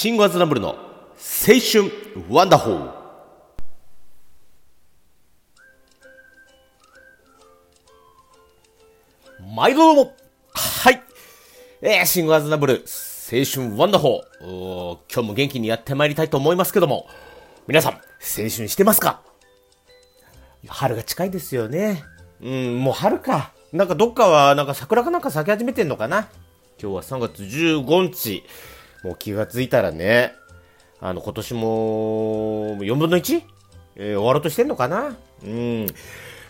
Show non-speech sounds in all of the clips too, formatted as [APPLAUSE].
シンゴアズナブルの青春ワンダホー。毎度どうも。はい。えー、シンゴアズナブル青春ワンダホー。今日も元気にやってまいりたいと思いますけども。皆さん青春してますか？春が近いですよね。うんもう春か。なんかどっかはなんか桜かなんか咲き始めてんのかな？今日は3月15日もう気がついたらね、あの、今年も、4分の 1? えー、終わろうとしてんのかな？うん。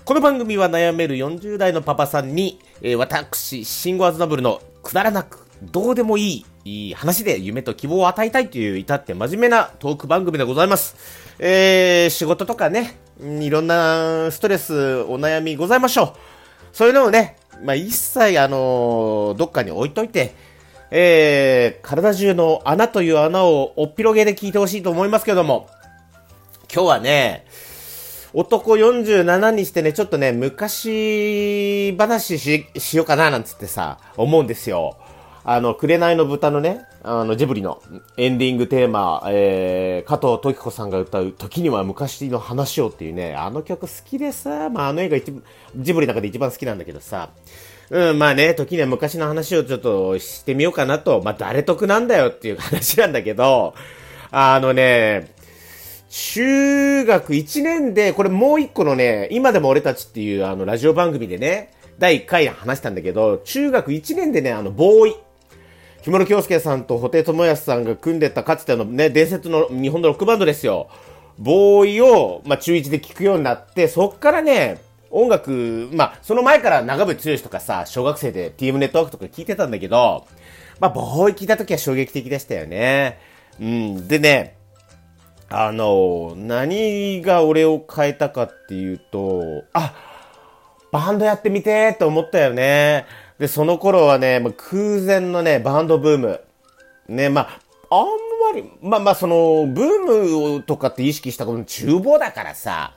この番組は悩める40代のパパさんに、えー、私、シンゴアズナブルのくだらなく、どうでもいい、いい話で夢と希望を与えたいという至って真面目なトーク番組でございます。えー、仕事とかね、いろんなストレス、お悩みございましょう。そういうのをね、まあ、一切、あのー、どっかに置いといて、えー、体中の穴という穴をおっぴろげで聞いてほしいと思いますけども、今日はね、男47にしてね、ちょっとね、昔話し、しようかななんつってさ、思うんですよ。あの、紅の豚のね、あの、ジブリのエンディングテーマ、えー、加藤時子さんが歌う時には昔の話をっていうね、あの曲好きでさ、まあ、あの映画一、ジブリの中で一番好きなんだけどさ、うん、まあね、時には昔の話をちょっとしてみようかなと、まあ誰得なんだよっていう話なんだけど、あのね、中学1年で、これもう一個のね、今でも俺たちっていうあのラジオ番組でね、第1回話したんだけど、中学1年でね、あの、ボーイ。木村京介さんと布袋寅泰さんが組んでたかつてのね、伝説の日本のロックバンドですよ。ボーイを、まあ、中1で聴くようになって、そっからね、音楽、まあ、その前から長渕剛とかさ、小学生で TM ネットワークとか聞いてたんだけど、まあ、ボーイ聞いた時は衝撃的でしたよね。うん。でね、あの、何が俺を変えたかっていうと、あ、バンドやってみてって思ったよね。で、その頃はね、まあ、空前のね、バンドブーム。ね、まあ、あんまり、まあまあ、その、ブームとかって意識したことの厨房だからさ、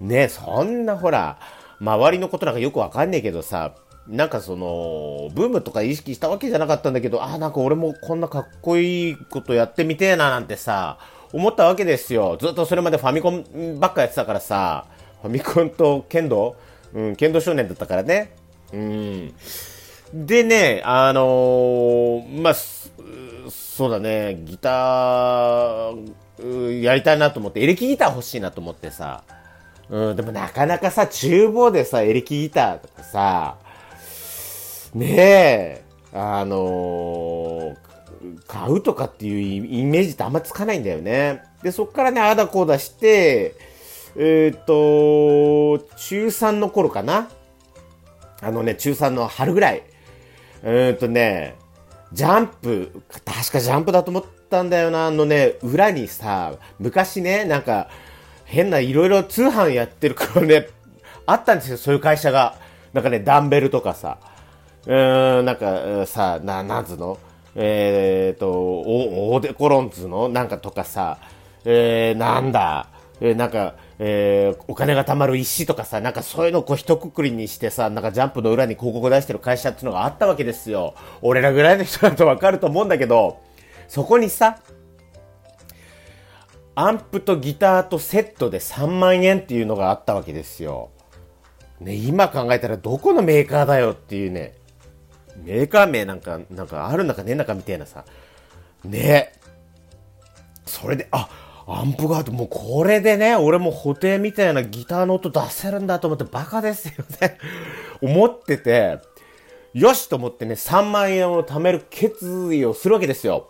ね、そんなほら、周りのことなんかよくわかんねえけどさ、なんかその、ブームとか意識したわけじゃなかったんだけど、ああ、なんか俺もこんなかっこいいことやってみてえななんてさ、思ったわけですよ。ずっとそれまでファミコンばっかやってたからさ、ファミコンと剣道うん、剣道少年だったからね。うん。でね、あのー、まあ、そうだね、ギター、やりたいなと思って、エレキギター欲しいなと思ってさ、うん、でもなかなかさ、厨房でさ、エレキギターとかさ、ねえ、あのー、買うとかっていうイメージってあんまつかないんだよね。で、そっからね、あだこうだして、えっ、と、中3の頃かなあのね、中3の春ぐらい。えっ、とね、ジャンプ、確かジャンプだと思ったんだよな、あのね、裏にさ、昔ね、なんか、変ないろいろ通販やってるからね、[LAUGHS] あったんですよ、そういう会社が。なんかね、ダンベルとかさ、うーん、なんかさ、な、なんつの？えー、と、お、オーデコロンズの？なんかとかさ、えー、なんだ、えー、なんか、えー、お金が貯まる石とかさ、なんかそういうのをこう一括りにしてさ、なんかジャンプの裏に広告出してる会社っていうのがあったわけですよ。俺らぐらいの人だとわかると思うんだけど、そこにさ、アンプとギターとセットで3万円っていうのがあったわけですよ。ね、今考えたらどこのメーカーだよっていうね、メーカー名なんか、なんかあるんだかねえんだかみたいなさ、ね。それで、あ、アンプがあって、もうこれでね、俺も補填みたいなギターの音出せるんだと思ってバカですよね [LAUGHS] 思ってて、よしと思ってね、3万円を貯める決意をするわけですよ。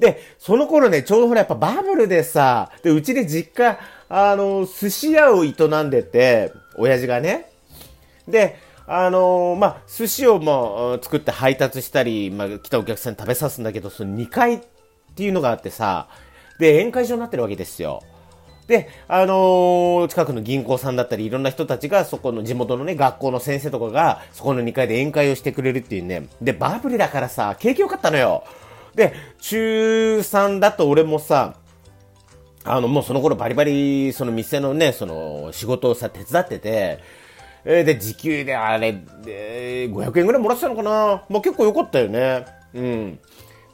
で、その頃ね、ちょうどほらやっぱバブルでさ、で、うちで実家、あの、寿司屋を営んでて、親父がね。で、あのー、まあ、寿司をもう作って配達したり、まあ、来たお客さんに食べさすんだけど、その2階っていうのがあってさ、で、宴会場になってるわけですよ。で、あのー、近くの銀行さんだったり、いろんな人たちが、そこの地元のね、学校の先生とかが、そこの2階で宴会をしてくれるっていうね。で、バブルだからさ、景気良かったのよ。で、中3だと俺もさ、あの、もうその頃バリバリ、その店のね、その仕事をさ、手伝ってて、えー、で、時給であれ、で、500円ぐらいもらってたのかなまあ結構良かったよね。うん。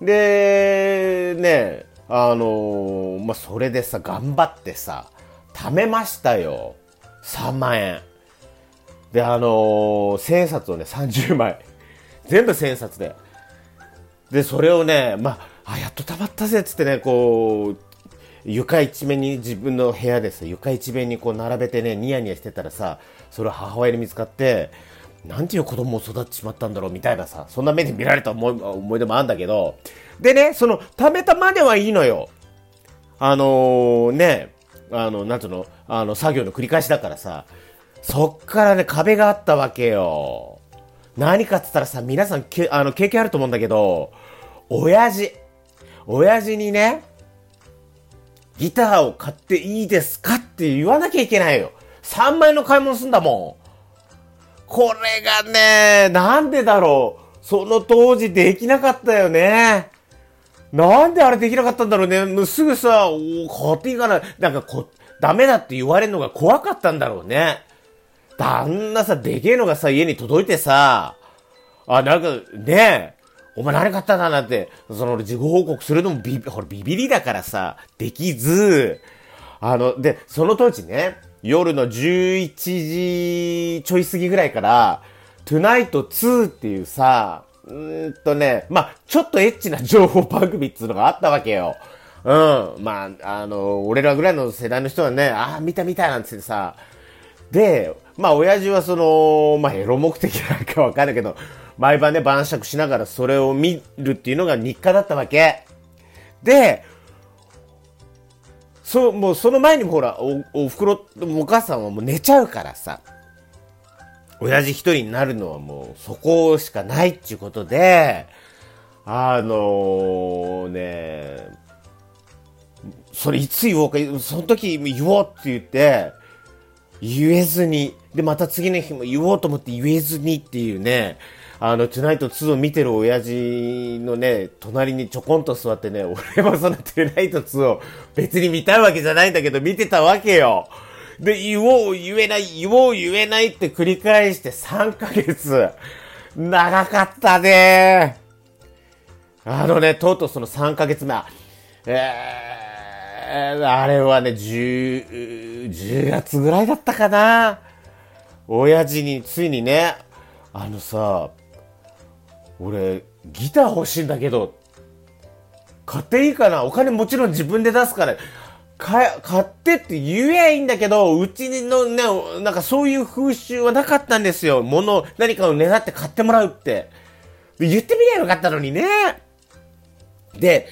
で、ね、あのー、まあ、それでさ、頑張ってさ、貯めましたよ。3万円。で、あのー、千円札をね、30枚。全部千円札で。で、それをね、まあ、あ、やっと溜まったぜっつってね、こう、床一面に自分の部屋です床一面にこう並べてね、ニヤニヤしてたらさ、それを母親に見つかって、なんていう子供を育ってしまったんだろうみたいなさ、そんな目で見られた思い思い出もあるんだけど、でね、その、貯めたまではいいのよ。あのー、ね、あの、なんつうの、あの、作業の繰り返しだからさ、そっからね、壁があったわけよ。何かって言ったらさ、皆さんけ、あの、経験あると思うんだけど、親父、親父にね、ギターを買っていいですかって言わなきゃいけないよ。3万円の買い物すんだもん。これがね、なんでだろう。その当時できなかったよね。なんであれできなかったんだろうね。もうすぐさ、お買っていいかな。なんかこ、ダメだって言われるのが怖かったんだろうね。旦那さ、でけえのがさ、家に届いてさ、あ、なんか、ねえ、お前何買ったんだなんて、その、自己報告するのもビビ、ほら、ビビりだからさ、できず、あの、で、その当時ね、夜の11時ちょい過ぎぐらいから、トゥナイト2っていうさ、うんとね、まあ、ちょっとエッチな情報番組っていうのがあったわけよ。うん。まあ、あの、俺らぐらいの世代の人はね、ああ、見た見たなんつってさ。で、まあ、親父はその、まあ、エロ目的なんかわかんないけど、毎晩ね、晩酌しながらそれを見るっていうのが日課だったわけ。で、そう、もうその前にもほら、お、おふくろ、お母さんはもう寝ちゃうからさ、親父一人になるのはもうそこしかないっていうことで、あのー、ね、それいつ言おうか、その時言おうって言って、言えずに、で、また次の日も言おうと思って言えずにっていうね、あの、トゥナイト2を見てる親父のね、隣にちょこんと座ってね、俺もそのトゥナイト2を別に見たいわけじゃないんだけど、見てたわけよ。で、言おう言えない、言おう言えないって繰り返して3ヶ月。長かったね。あのね、とうとうその3ヶ月目、えー、あれはね、10、10月ぐらいだったかな。親父についにね、あのさ、俺、ギター欲しいんだけど、買っていいかな？お金もちろん自分で出すから、買ってって言えばいいんだけど、うちのね、なんかそういう風習はなかったんですよ。物、何かを狙って買ってもらうって。言ってみりゃよかったのにね。で、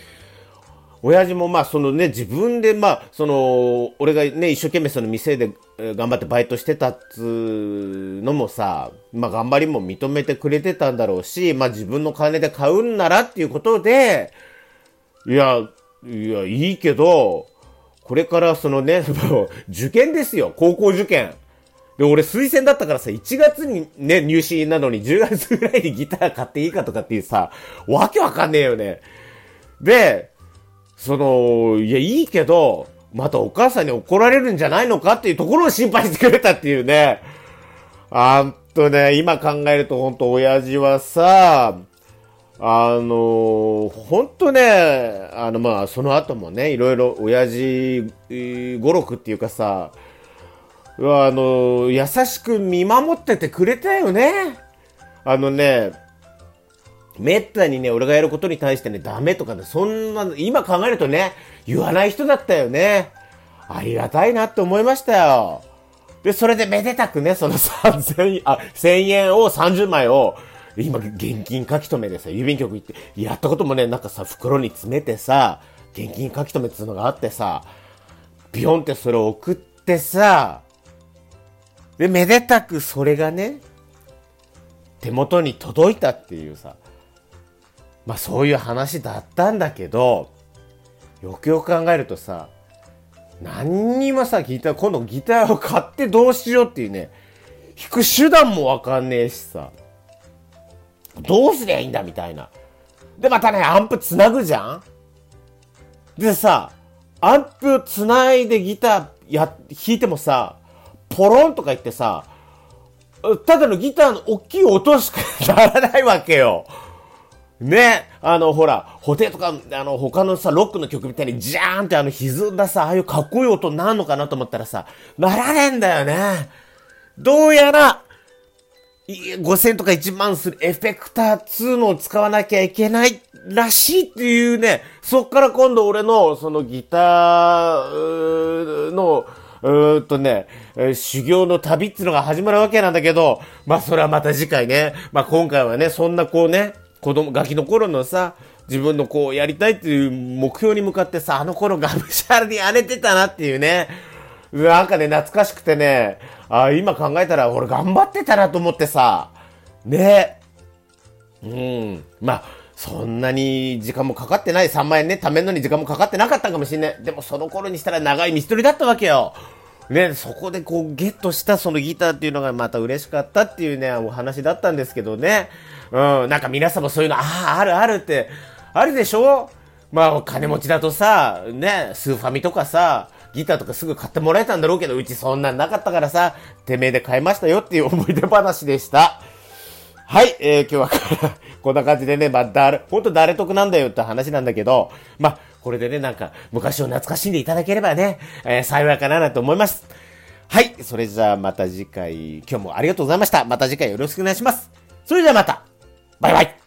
親父もまあそのね、自分でまあ、その、俺がね、一生懸命その店で頑張ってバイトしてたっつうのもさ、まあ頑張りも認めてくれてたんだろうし、まあ自分の金で買うんならっていうことで、いや、いや、いいけど、これからそのね、[LAUGHS] 受験ですよ、高校受験。で、俺推薦だったからさ、1月にね、入試なのに10月ぐらいにギター買っていいかとかっていうさ、わけわかんねえよね。で、その、いや、いいけど、またお母さんに怒られるんじゃないのかっていうところを心配してくれたっていうね。あんとね、今考えるとほんと親父はさ、あの、ほんとね、あのまあ、その後もね、いろいろ親父語録っていうかさ、あの、優しく見守っててくれたよね。あのね、めったにね、俺がやることに対してね、ダメとかね、そんな、今考えるとね、言わない人だったよね。ありがたいなって思いましたよ。で、それでめでたくね、その3000、あ、1000円を30枚を、今、現金書き留めでさ、郵便局行って、やったこともね、なんかさ、袋に詰めてさ、現金書き留めっていうのがあってさ、ビヨンってそれを送ってさ、で、めでたくそれがね、手元に届いたっていうさ、まあそういう話だったんだけど、よくよく考えるとさ、何にもさ、ギター、今度ギターを買ってどうしようっていうね、弾く手段もわかんねえしさ、どうすりゃいいんだみたいな。で、またね、アンプつなぐじゃんでさ、アンプつないでギターや、弾いてもさ、ポロンとか言ってさ、ただのギターの大きい音しかならないわけよ。ね、あの、ほら、ホテとか、あの、他のさ、ロックの曲みたいに、ジャーンってあの、歪んださ、ああいうかっこいい音になるのかなと思ったらさ、ならねえんだよね。どうやら、5000とか1万するエフェクター2のを使わなきゃいけないらしいっていうね、そっから今度俺の、そのギターの、うーんとね、えー、修行の旅っていうのが始まるわけなんだけど、まあそれはまた次回ね、まあ今回はね、そんなこうね、子供、ガキの頃のさ、自分のこうやりたいっていう目標に向かってさ、あの頃がむしゃらに荒れてたなっていうね、なんかね、懐かしくてね、あ今考えたら俺頑張ってたなと思ってさ、ね。うん。まあ、そんなに時間もかかってない。3万円ね、貯めるのに時間もかかってなかったかもしんない。でもその頃にしたら長い道取りだったわけよ。ね、そこでこうゲットしたそのギターっていうのがまた嬉しかったっていうね、お話だったんですけどね。うん、なんか皆さんもそういうの、ああ、あるあるって、あるでしょ？まあ、お金持ちだとさ、ね、スーファミとかさ、ギターとかすぐ買ってもらえたんだろうけど、うちそんなんなかったからさ、てめえで買いましたよっていう思い出話でした。はい、えー、今日はこんな感じでね、まあ、誰、ほんと誰得なんだよって話なんだけど、まあ、これでね、なんか、昔を懐かしんでいただければね、えー、幸いかなと思います。はい、それじゃあまた次回、今日もありがとうございました。また次回よろしくお願いします。それではまた、バイバイ